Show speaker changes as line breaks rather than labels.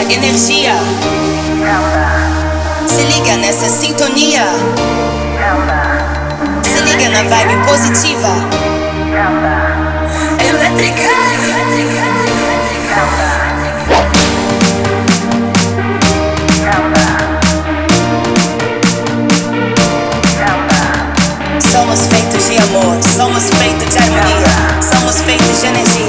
energia. Se liga nessa sintonia. Se liga na vibe positiva. Elétrica. Somos feitos de amor, somos feitos de harmonia, somos feitos de energia.